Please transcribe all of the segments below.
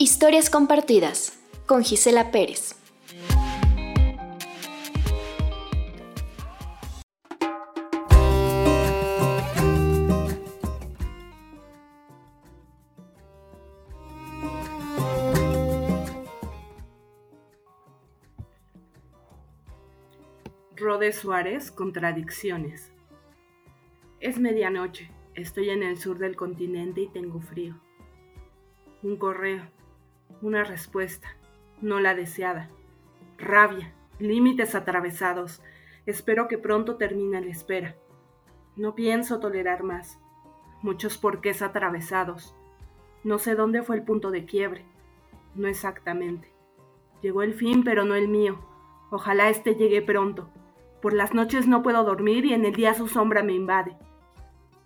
Historias compartidas con Gisela Pérez. Rode Suárez, Contradicciones. Es medianoche, estoy en el sur del continente y tengo frío. Un correo, una respuesta, no la deseada. Rabia, límites atravesados. Espero que pronto termine la espera. No pienso tolerar más. Muchos porqués atravesados. No sé dónde fue el punto de quiebre. No exactamente. Llegó el fin, pero no el mío. Ojalá este llegue pronto. Por las noches no puedo dormir y en el día su sombra me invade.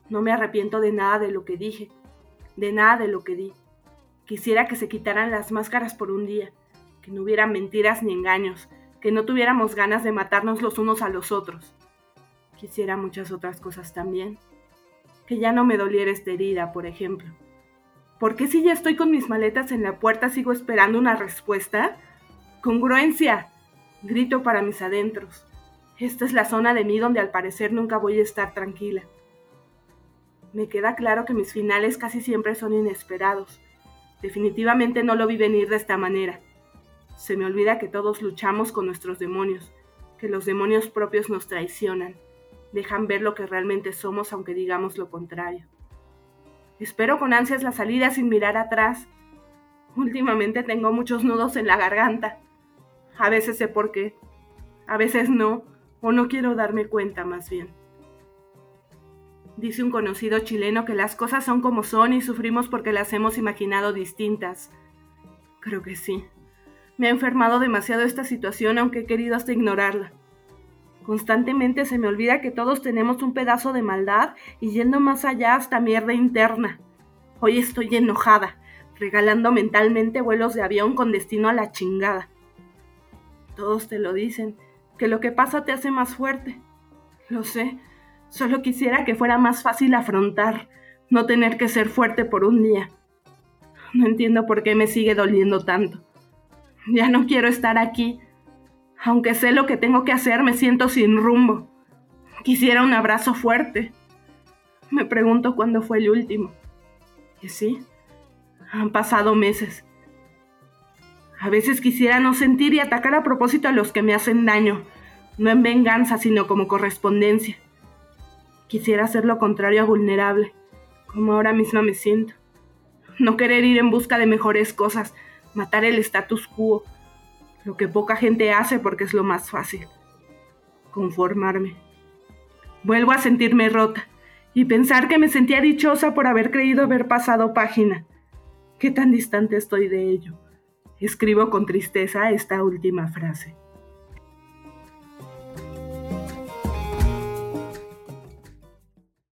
No me arrepiento de nada de lo que dije, de nada de lo que di. Quisiera que se quitaran las máscaras por un día, que no hubiera mentiras ni engaños, que no tuviéramos ganas de matarnos los unos a los otros. Quisiera muchas otras cosas también. Que ya no me doliera esta herida, por ejemplo. ¿Por qué si ya estoy con mis maletas en la puerta sigo esperando una respuesta? Congruencia. Grito para mis adentros. Esta es la zona de mí donde al parecer nunca voy a estar tranquila. Me queda claro que mis finales casi siempre son inesperados Definitivamente no lo vi venir de esta manera. Se me olvida que todos luchamos con nuestros demonios, que los demonios propios nos traicionan, dejan ver lo que realmente somos aunque digamos lo contrario. Espero con ansias la salida sin mirar atrás. Últimamente tengo muchos nudos en la garganta. A veces sé por qué, a veces no, o no quiero darme cuenta más bien. Dice un conocido chileno que las cosas son como son y sufrimos porque las hemos imaginado distintas. Creo que sí. Me ha enfermado demasiado esta situación aunque he querido hasta ignorarla. Constantemente se me olvida que todos tenemos un pedazo de maldad y yendo más allá hasta mierda interna. Hoy estoy enojada, regalando mentalmente vuelos de avión con destino a la chingada. Todos te lo dicen, que lo que pasa te hace más fuerte. Lo sé, Solo quisiera que fuera más fácil afrontar, no tener que ser fuerte por un día. No entiendo por qué me sigue doliendo tanto. Ya no quiero estar aquí. Aunque sé lo que tengo que hacer, me siento sin rumbo. Quisiera un abrazo fuerte. Me pregunto cuándo fue el último. Y sí, han pasado meses. A veces quisiera no sentir y atacar a propósito a los que me hacen daño, no en venganza, sino como correspondencia. Quisiera hacer lo contrario a vulnerable, como ahora misma me siento. No querer ir en busca de mejores cosas, matar el status quo, lo que poca gente hace porque es lo más fácil. Conformarme. Vuelvo a sentirme rota y pensar que me sentía dichosa por haber creído haber pasado página. ¿Qué tan distante estoy de ello? Escribo con tristeza esta última frase.